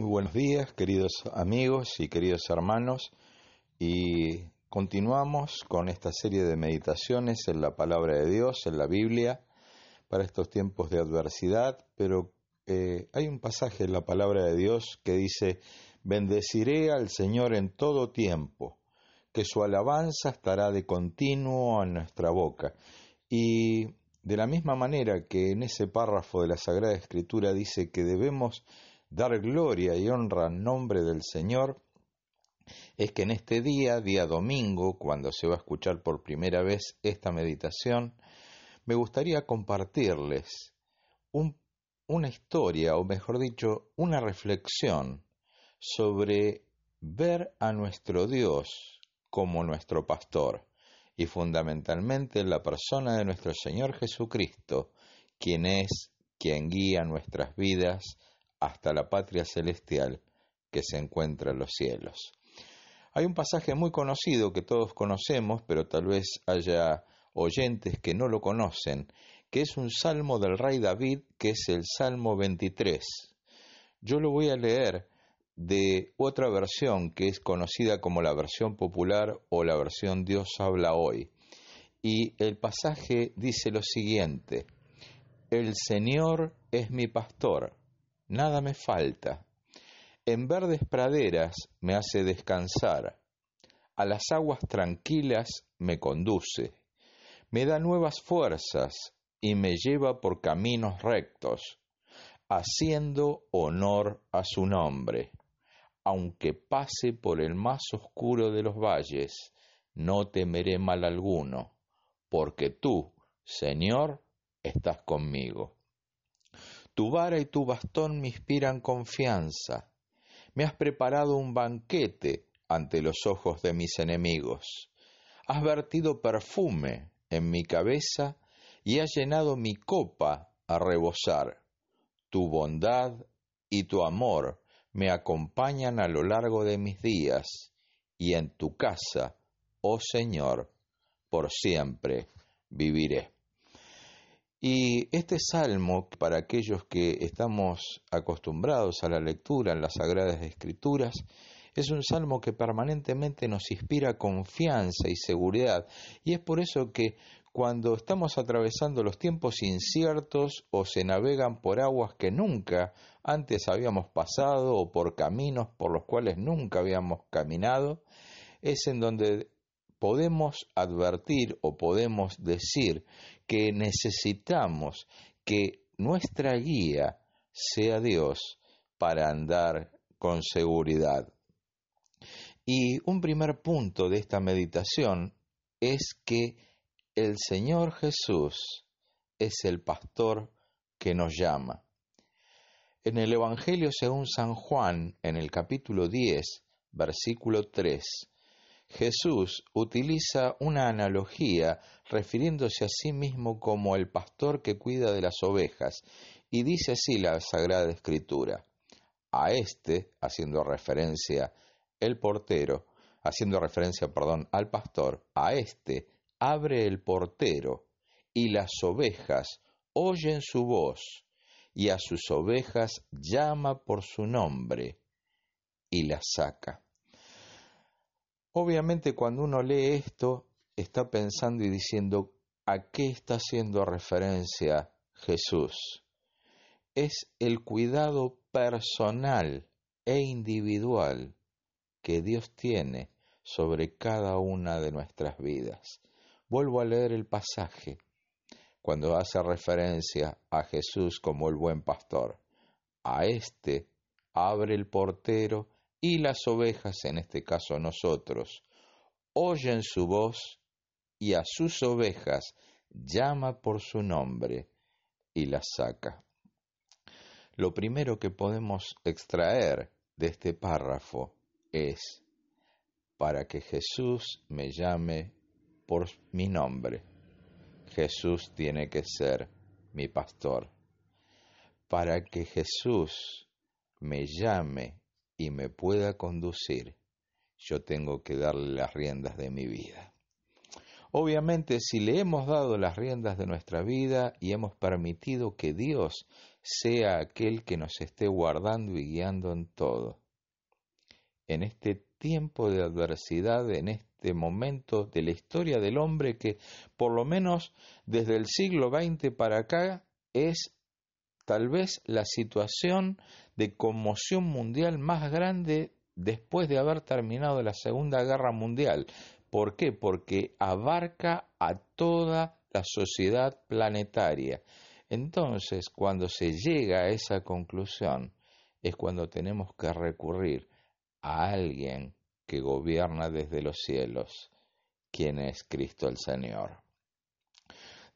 Muy buenos días, queridos amigos y queridos hermanos, y continuamos con esta serie de meditaciones en la palabra de Dios, en la Biblia, para estos tiempos de adversidad, pero eh, hay un pasaje en la palabra de Dios que dice, bendeciré al Señor en todo tiempo, que su alabanza estará de continuo en nuestra boca. Y de la misma manera que en ese párrafo de la Sagrada Escritura dice que debemos dar gloria y honra al nombre del Señor, es que en este día, día domingo, cuando se va a escuchar por primera vez esta meditación, me gustaría compartirles una historia, o mejor dicho, una reflexión sobre ver a nuestro Dios como nuestro pastor y fundamentalmente la persona de nuestro Señor Jesucristo, quien es quien guía nuestras vidas hasta la patria celestial que se encuentra en los cielos. Hay un pasaje muy conocido que todos conocemos, pero tal vez haya oyentes que no lo conocen, que es un salmo del rey David, que es el Salmo 23. Yo lo voy a leer de otra versión que es conocida como la versión popular o la versión Dios habla hoy. Y el pasaje dice lo siguiente, El Señor es mi pastor nada me falta. En verdes praderas me hace descansar, a las aguas tranquilas me conduce, me da nuevas fuerzas y me lleva por caminos rectos, haciendo honor a su nombre. Aunque pase por el más oscuro de los valles, no temeré mal alguno, porque tú, Señor, estás conmigo. Tu vara y tu bastón me inspiran confianza. Me has preparado un banquete ante los ojos de mis enemigos. Has vertido perfume en mi cabeza y has llenado mi copa a rebosar. Tu bondad y tu amor me acompañan a lo largo de mis días, y en tu casa, oh Señor, por siempre viviré. Y este salmo, para aquellos que estamos acostumbrados a la lectura en las Sagradas Escrituras, es un salmo que permanentemente nos inspira confianza y seguridad. Y es por eso que cuando estamos atravesando los tiempos inciertos o se navegan por aguas que nunca antes habíamos pasado o por caminos por los cuales nunca habíamos caminado, es en donde podemos advertir o podemos decir que necesitamos que nuestra guía sea Dios para andar con seguridad. Y un primer punto de esta meditación es que el Señor Jesús es el pastor que nos llama. En el Evangelio según San Juan, en el capítulo 10, versículo 3, Jesús utiliza una analogía refiriéndose a sí mismo como el pastor que cuida de las ovejas, y dice así la Sagrada Escritura. A este, haciendo referencia el portero, haciendo referencia, al pastor, a este abre el portero, y las ovejas oyen su voz, y a sus ovejas llama por su nombre, y las saca. Obviamente cuando uno lee esto está pensando y diciendo a qué está haciendo referencia Jesús. Es el cuidado personal e individual que Dios tiene sobre cada una de nuestras vidas. Vuelvo a leer el pasaje cuando hace referencia a Jesús como el buen pastor. A éste abre el portero y las ovejas, en este caso nosotros, oyen su voz y a sus ovejas llama por su nombre y las saca. Lo primero que podemos extraer de este párrafo es para que Jesús me llame por mi nombre. Jesús tiene que ser mi pastor. Para que Jesús me llame y me pueda conducir, yo tengo que darle las riendas de mi vida. Obviamente, si le hemos dado las riendas de nuestra vida y hemos permitido que Dios sea aquel que nos esté guardando y guiando en todo. En este tiempo de adversidad, en este momento de la historia del hombre que por lo menos desde el siglo XX para acá es tal vez la situación de conmoción mundial más grande después de haber terminado la Segunda Guerra Mundial. ¿Por qué? Porque abarca a toda la sociedad planetaria. Entonces, cuando se llega a esa conclusión, es cuando tenemos que recurrir a alguien que gobierna desde los cielos, quien es Cristo el Señor.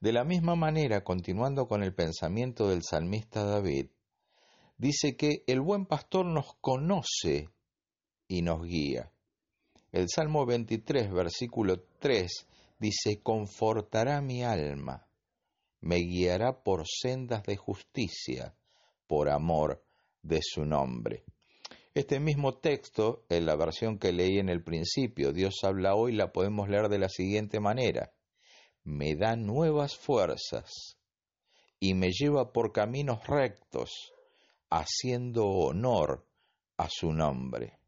De la misma manera, continuando con el pensamiento del salmista David, dice que el buen pastor nos conoce y nos guía. El Salmo 23, versículo 3, dice, confortará mi alma, me guiará por sendas de justicia, por amor de su nombre. Este mismo texto, en la versión que leí en el principio, Dios habla hoy, la podemos leer de la siguiente manera. Me da nuevas fuerzas y me lleva por caminos rectos, haciendo honor a su nombre.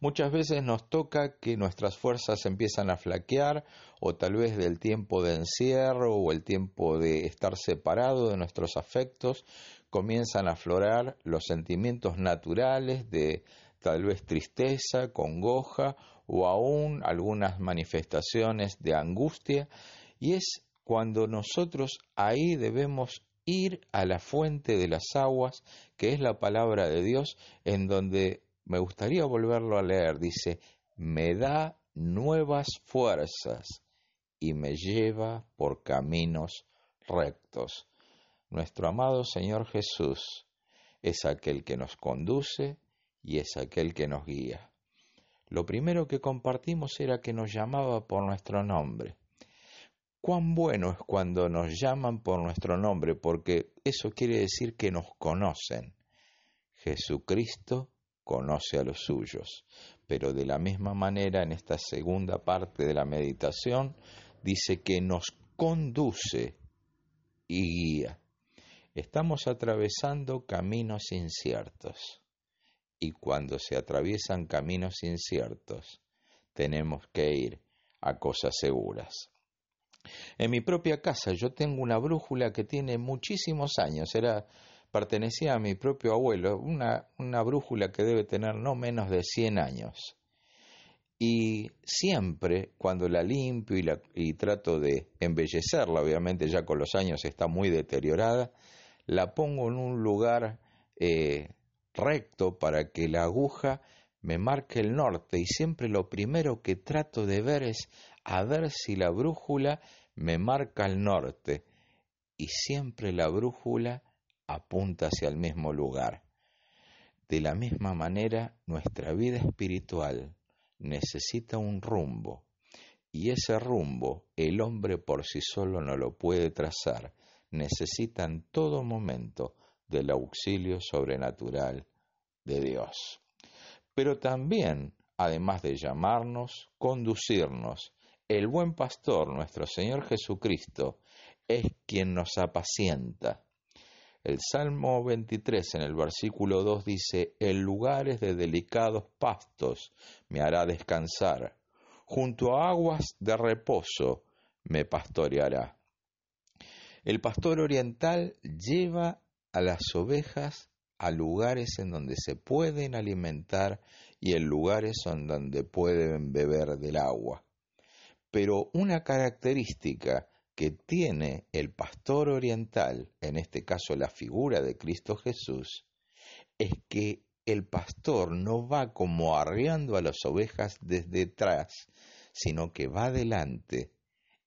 Muchas veces nos toca que nuestras fuerzas empiezan a flaquear o tal vez del tiempo de encierro o el tiempo de estar separado de nuestros afectos comienzan a aflorar los sentimientos naturales de tal vez tristeza, congoja o aún algunas manifestaciones de angustia y es cuando nosotros ahí debemos ir a la fuente de las aguas, que es la palabra de Dios, en donde me gustaría volverlo a leer, dice, me da nuevas fuerzas y me lleva por caminos rectos. Nuestro amado Señor Jesús es aquel que nos conduce y es aquel que nos guía. Lo primero que compartimos era que nos llamaba por nuestro nombre. Cuán bueno es cuando nos llaman por nuestro nombre, porque eso quiere decir que nos conocen. Jesucristo conoce a los suyos. Pero de la misma manera, en esta segunda parte de la meditación, dice que nos conduce y guía. Estamos atravesando caminos inciertos. Y cuando se atraviesan caminos inciertos, tenemos que ir a cosas seguras. En mi propia casa yo tengo una brújula que tiene muchísimos años, era pertenecía a mi propio abuelo, una, una brújula que debe tener no menos de 100 años. Y siempre cuando la limpio y, la, y trato de embellecerla, obviamente ya con los años está muy deteriorada, la pongo en un lugar eh, recto para que la aguja me marque el norte y siempre lo primero que trato de ver es a ver si la brújula me marca el norte. Y siempre la brújula apunta hacia el mismo lugar. De la misma manera, nuestra vida espiritual necesita un rumbo, y ese rumbo el hombre por sí solo no lo puede trazar, necesita en todo momento del auxilio sobrenatural de Dios. Pero también, además de llamarnos, conducirnos, el buen pastor, nuestro Señor Jesucristo, es quien nos apacienta, el Salmo 23 en el versículo 2 dice, en lugares de delicados pastos me hará descansar, junto a aguas de reposo me pastoreará. El pastor oriental lleva a las ovejas a lugares en donde se pueden alimentar y en lugares en donde pueden beber del agua. Pero una característica que tiene el pastor oriental, en este caso la figura de Cristo Jesús, es que el pastor no va como arriando a las ovejas desde atrás, sino que va adelante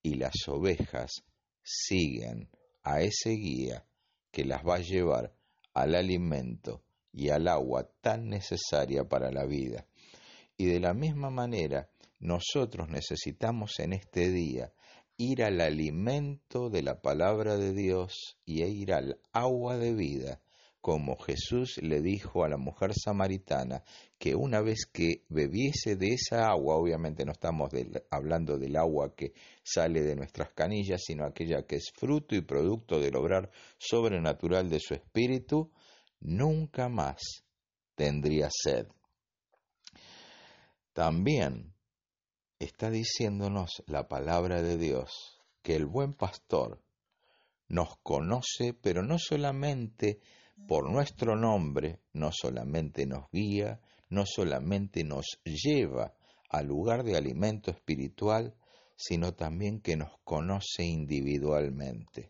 y las ovejas siguen a ese guía que las va a llevar al alimento y al agua tan necesaria para la vida. Y de la misma manera, nosotros necesitamos en este día ir al alimento de la palabra de Dios y ir al agua de vida como Jesús le dijo a la mujer samaritana que una vez que bebiese de esa agua, obviamente no estamos hablando del agua que sale de nuestras canillas, sino aquella que es fruto y producto del obrar sobrenatural de su espíritu, nunca más tendría sed. También está diciéndonos la palabra de Dios que el buen pastor nos conoce, pero no solamente por nuestro nombre, no solamente nos guía, no solamente nos lleva al lugar de alimento espiritual, sino también que nos conoce individualmente.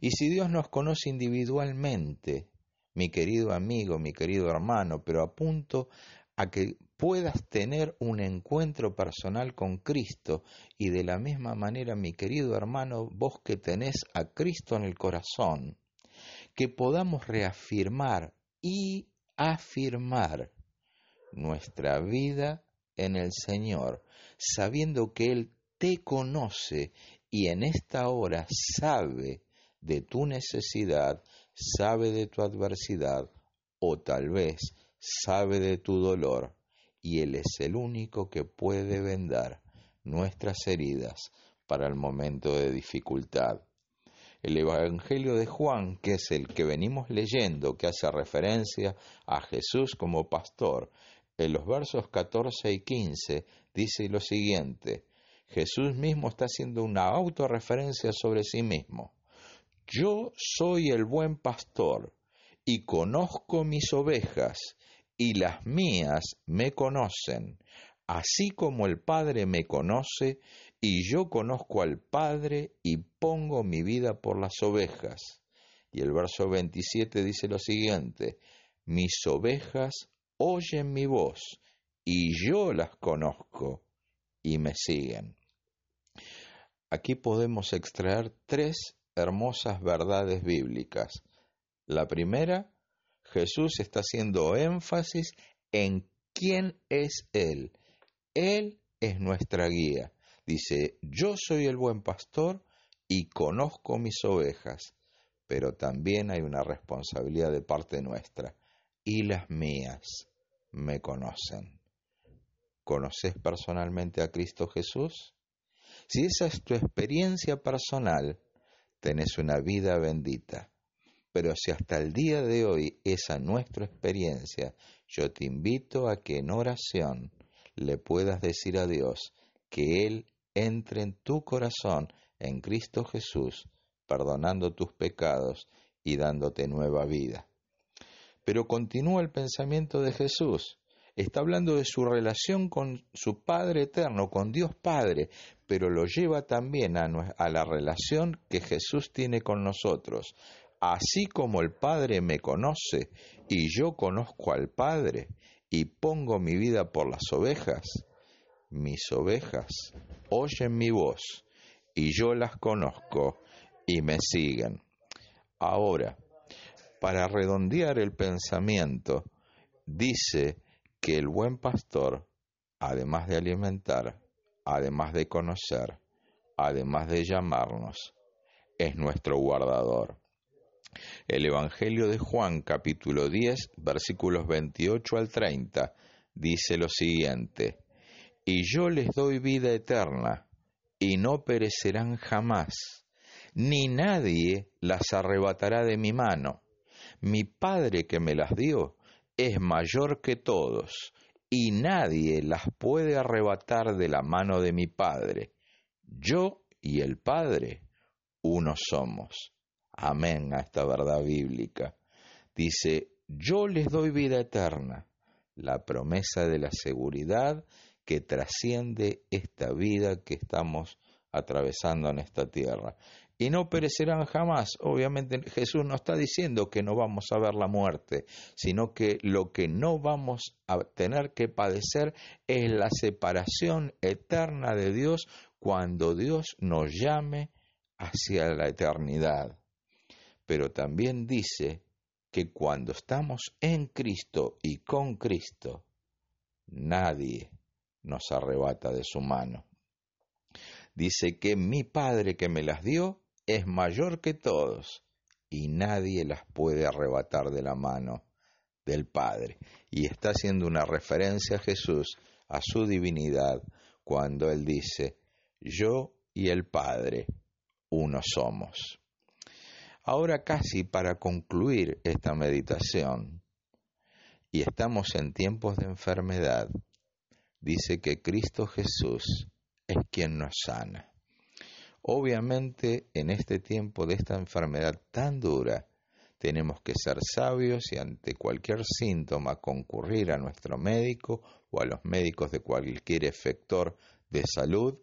Y si Dios nos conoce individualmente, mi querido amigo, mi querido hermano, pero apunto a que puedas tener un encuentro personal con Cristo y de la misma manera, mi querido hermano, vos que tenés a Cristo en el corazón, que podamos reafirmar y afirmar nuestra vida en el Señor, sabiendo que Él te conoce y en esta hora sabe de tu necesidad, sabe de tu adversidad o tal vez sabe de tu dolor y Él es el único que puede vendar nuestras heridas para el momento de dificultad el Evangelio de Juan, que es el que venimos leyendo, que hace referencia a Jesús como pastor, en los versos 14 y 15 dice lo siguiente, Jesús mismo está haciendo una autorreferencia sobre sí mismo. Yo soy el buen pastor y conozco mis ovejas y las mías me conocen, así como el Padre me conoce y yo conozco al Padre y pongo mi vida por las ovejas. Y el verso 27 dice lo siguiente, mis ovejas oyen mi voz y yo las conozco y me siguen. Aquí podemos extraer tres hermosas verdades bíblicas. La primera, Jesús está haciendo énfasis en quién es Él. Él es nuestra guía. Dice, yo soy el buen pastor y conozco mis ovejas, pero también hay una responsabilidad de parte nuestra, y las mías me conocen. ¿Conoces personalmente a Cristo Jesús? Si esa es tu experiencia personal, tenés una vida bendita. Pero si hasta el día de hoy esa nuestra experiencia, yo te invito a que en oración le puedas decir a Dios que Él entre en tu corazón en Cristo Jesús, perdonando tus pecados y dándote nueva vida. Pero continúa el pensamiento de Jesús. Está hablando de su relación con su Padre eterno, con Dios Padre, pero lo lleva también a, a la relación que Jesús tiene con nosotros. Así como el Padre me conoce y yo conozco al Padre y pongo mi vida por las ovejas, mis ovejas oyen mi voz y yo las conozco y me siguen. Ahora, para redondear el pensamiento, dice que el buen pastor, además de alimentar, además de conocer, además de llamarnos, es nuestro guardador. El Evangelio de Juan capítulo 10 versículos 28 al 30 dice lo siguiente, y yo les doy vida eterna, y no perecerán jamás, ni nadie las arrebatará de mi mano. Mi Padre que me las dio es mayor que todos, y nadie las puede arrebatar de la mano de mi Padre. Yo y el Padre uno somos. Amén a esta verdad bíblica. Dice, yo les doy vida eterna, la promesa de la seguridad que trasciende esta vida que estamos atravesando en esta tierra. Y no perecerán jamás. Obviamente Jesús no está diciendo que no vamos a ver la muerte, sino que lo que no vamos a tener que padecer es la separación eterna de Dios cuando Dios nos llame hacia la eternidad. Pero también dice que cuando estamos en Cristo y con Cristo, nadie nos arrebata de su mano. Dice que mi Padre que me las dio es mayor que todos y nadie las puede arrebatar de la mano del Padre. Y está haciendo una referencia a Jesús, a su divinidad, cuando Él dice, yo y el Padre, uno somos. Ahora casi para concluir esta meditación, y estamos en tiempos de enfermedad, dice que Cristo Jesús es quien nos sana. Obviamente en este tiempo de esta enfermedad tan dura, tenemos que ser sabios y ante cualquier síntoma concurrir a nuestro médico o a los médicos de cualquier efector de salud,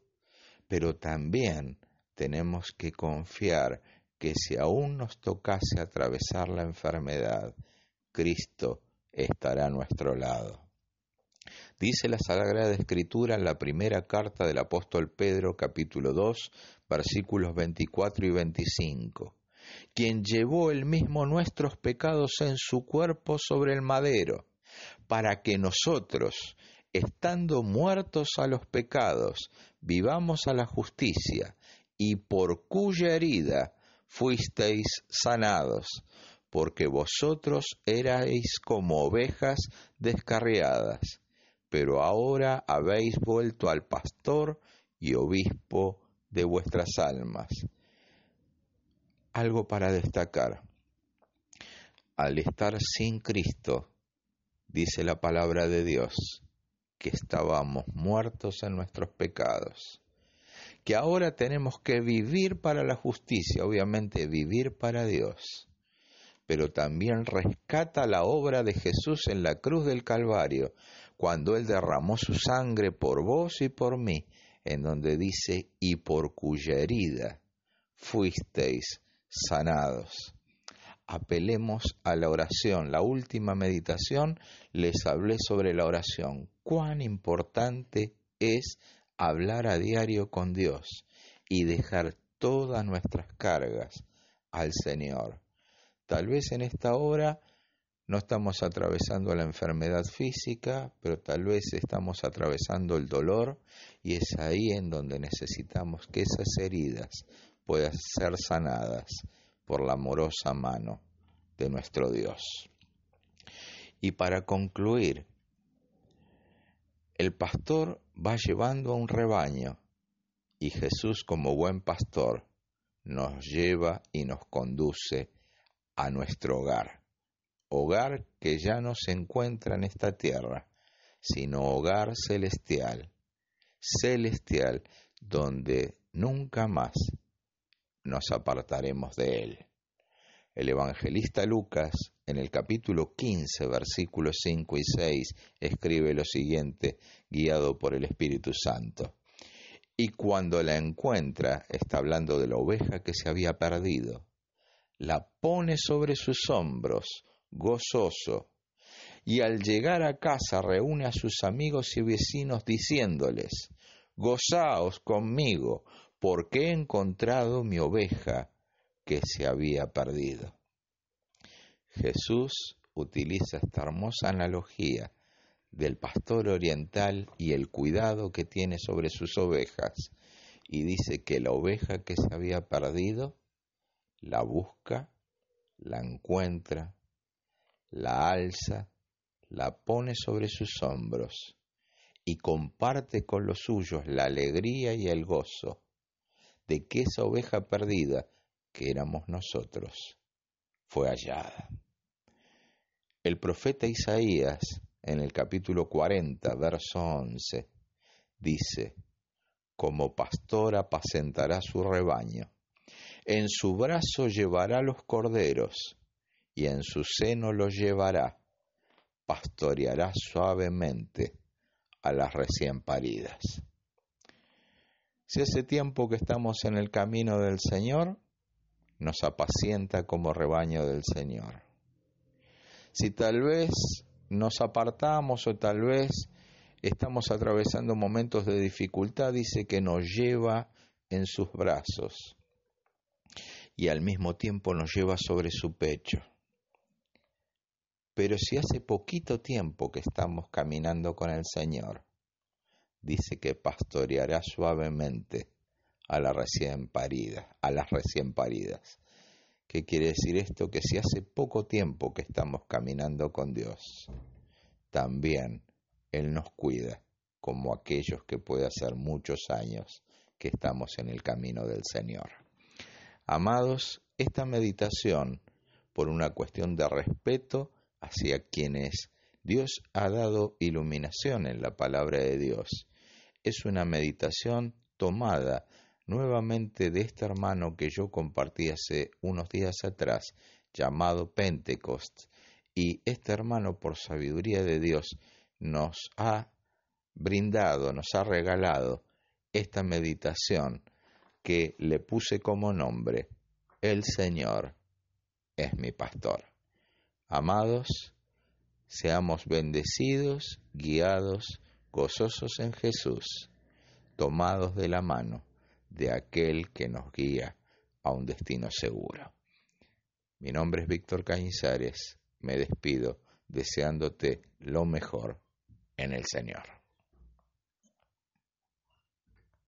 pero también tenemos que confiar que si aún nos tocase atravesar la enfermedad, Cristo estará a nuestro lado. Dice la Sagrada Escritura en la primera carta del apóstol Pedro capítulo 2 versículos 24 y 25 quien llevó el mismo nuestros pecados en su cuerpo sobre el madero, para que nosotros, estando muertos a los pecados, vivamos a la justicia, y por cuya herida fuisteis sanados, porque vosotros erais como ovejas descarriadas, pero ahora habéis vuelto al pastor y obispo de vuestras almas algo para destacar. Al estar sin Cristo, dice la palabra de Dios, que estábamos muertos en nuestros pecados, que ahora tenemos que vivir para la justicia, obviamente vivir para Dios, pero también rescata la obra de Jesús en la cruz del Calvario, cuando Él derramó su sangre por vos y por mí, en donde dice, y por cuya herida fuisteis sanados. Apelemos a la oración. La última meditación les hablé sobre la oración. Cuán importante es hablar a diario con Dios y dejar todas nuestras cargas al Señor. Tal vez en esta hora no estamos atravesando la enfermedad física, pero tal vez estamos atravesando el dolor y es ahí en donde necesitamos que esas heridas puedan ser sanadas por la amorosa mano de nuestro Dios. Y para concluir, el pastor va llevando a un rebaño y Jesús como buen pastor nos lleva y nos conduce a nuestro hogar. Hogar que ya no se encuentra en esta tierra, sino hogar celestial, celestial donde nunca más nos apartaremos de él. El evangelista Lucas, en el capítulo 15, versículos 5 y 6, escribe lo siguiente, guiado por el Espíritu Santo. Y cuando la encuentra, está hablando de la oveja que se había perdido, la pone sobre sus hombros, gozoso, y al llegar a casa reúne a sus amigos y vecinos diciéndoles, Gozaos conmigo, porque he encontrado mi oveja que se había perdido. Jesús utiliza esta hermosa analogía del pastor oriental y el cuidado que tiene sobre sus ovejas y dice que la oveja que se había perdido la busca, la encuentra, la alza, la pone sobre sus hombros y comparte con los suyos la alegría y el gozo de que esa oveja perdida, que éramos nosotros, fue hallada. El profeta Isaías, en el capítulo 40, verso 11, dice, como pastor apacentará su rebaño, en su brazo llevará los corderos, y en su seno los llevará, pastoreará suavemente a las recién paridas. Si hace tiempo que estamos en el camino del Señor, nos apacienta como rebaño del Señor. Si tal vez nos apartamos o tal vez estamos atravesando momentos de dificultad, dice que nos lleva en sus brazos y al mismo tiempo nos lleva sobre su pecho. Pero si hace poquito tiempo que estamos caminando con el Señor, dice que pastoreará suavemente a la recién parida, a las recién paridas. ¿Qué quiere decir esto? Que si hace poco tiempo que estamos caminando con Dios, también Él nos cuida, como aquellos que puede hacer muchos años que estamos en el camino del Señor. Amados, esta meditación, por una cuestión de respeto hacia quienes Dios ha dado iluminación en la palabra de Dios, es una meditación tomada nuevamente de este hermano que yo compartí hace unos días atrás, llamado Pentecost, y este hermano, por sabiduría de Dios, nos ha brindado, nos ha regalado esta meditación que le puse como nombre, El Señor es mi pastor. Amados, seamos bendecidos, guiados, gozosos en Jesús, tomados de la mano de aquel que nos guía a un destino seguro. Mi nombre es Víctor Cañizares, me despido deseándote lo mejor en el Señor.